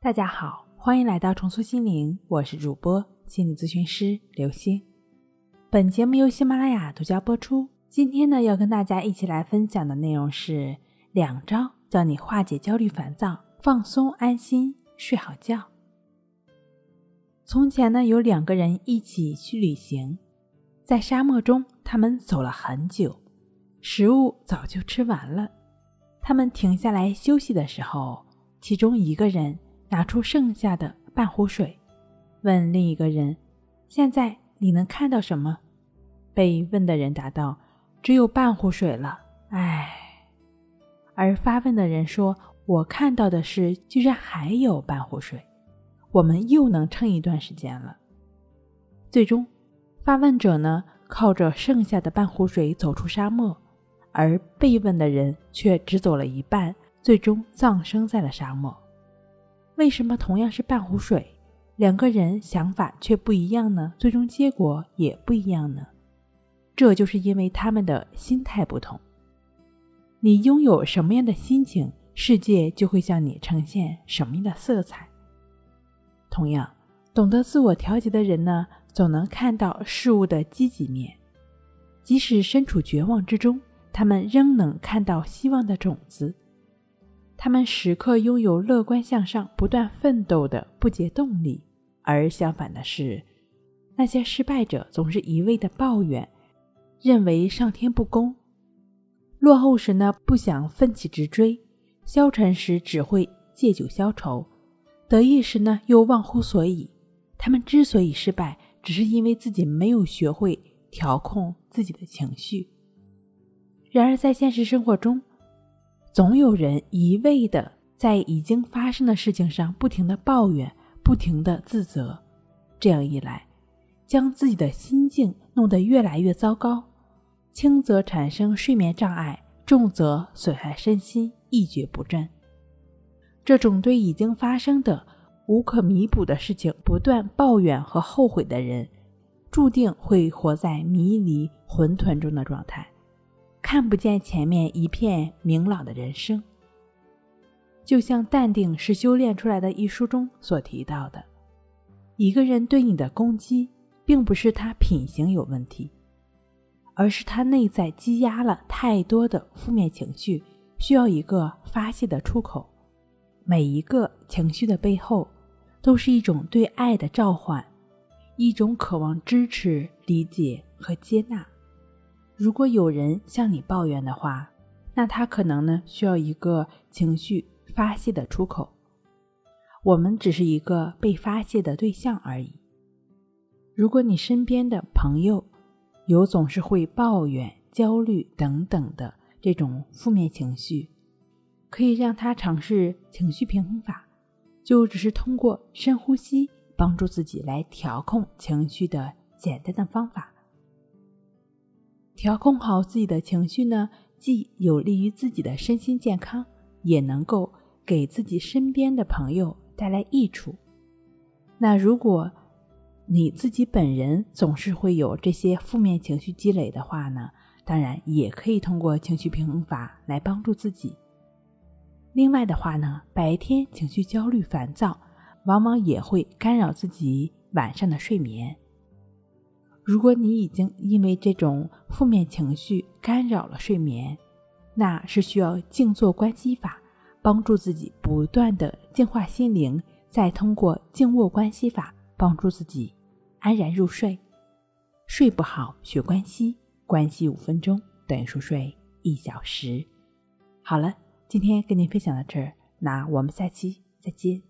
大家好，欢迎来到重塑心灵，我是主播心理咨询师刘星。本节目由喜马拉雅独家播出。今天呢，要跟大家一起来分享的内容是两招教你化解焦虑烦躁，放松安心睡好觉。从前呢，有两个人一起去旅行，在沙漠中，他们走了很久，食物早就吃完了。他们停下来休息的时候，其中一个人拿出剩下的半壶水，问另一个人：“现在你能看到什么？”被问的人答道：“只有半壶水了。”唉。而发问的人说：“我看到的是，居然还有半壶水，我们又能撑一段时间了。”最终，发问者呢，靠着剩下的半壶水走出沙漠。而被问的人却只走了一半，最终葬生在了沙漠。为什么同样是半壶水，两个人想法却不一样呢？最终结果也不一样呢？这就是因为他们的心态不同。你拥有什么样的心情，世界就会向你呈现什么样的色彩。同样，懂得自我调节的人呢，总能看到事物的积极面，即使身处绝望之中。他们仍能看到希望的种子，他们时刻拥有乐观向上、不断奋斗的不竭动力。而相反的是，那些失败者总是一味的抱怨，认为上天不公；落后时呢，不想奋起直追；消沉时只会借酒消愁；得意时呢，又忘乎所以。他们之所以失败，只是因为自己没有学会调控自己的情绪。然而，在现实生活中，总有人一味的在已经发生的事情上不停的抱怨、不停的自责，这样一来，将自己的心境弄得越来越糟糕，轻则产生睡眠障碍，重则损害身心，一蹶不振。这种对已经发生的无可弥补的事情不断抱怨和后悔的人，注定会活在迷离混沌中的状态。看不见前面一片明朗的人生，就像《淡定是修炼出来的》一书中所提到的，一个人对你的攻击，并不是他品行有问题，而是他内在积压了太多的负面情绪，需要一个发泄的出口。每一个情绪的背后，都是一种对爱的召唤，一种渴望支持、理解和接纳。如果有人向你抱怨的话，那他可能呢需要一个情绪发泄的出口。我们只是一个被发泄的对象而已。如果你身边的朋友有总是会抱怨、焦虑等等的这种负面情绪，可以让他尝试情绪平衡法，就只是通过深呼吸帮助自己来调控情绪的简单的方法。调控好自己的情绪呢，既有利于自己的身心健康，也能够给自己身边的朋友带来益处。那如果你自己本人总是会有这些负面情绪积累的话呢，当然也可以通过情绪平衡法来帮助自己。另外的话呢，白天情绪焦虑烦躁，往往也会干扰自己晚上的睡眠。如果你已经因为这种负面情绪干扰了睡眠，那是需要静坐观息法帮助自己不断的净化心灵，再通过静卧观息法帮助自己安然入睡。睡不好学关息，关息五分钟等于熟睡一小时。好了，今天跟您分享到这儿，那我们下期再见。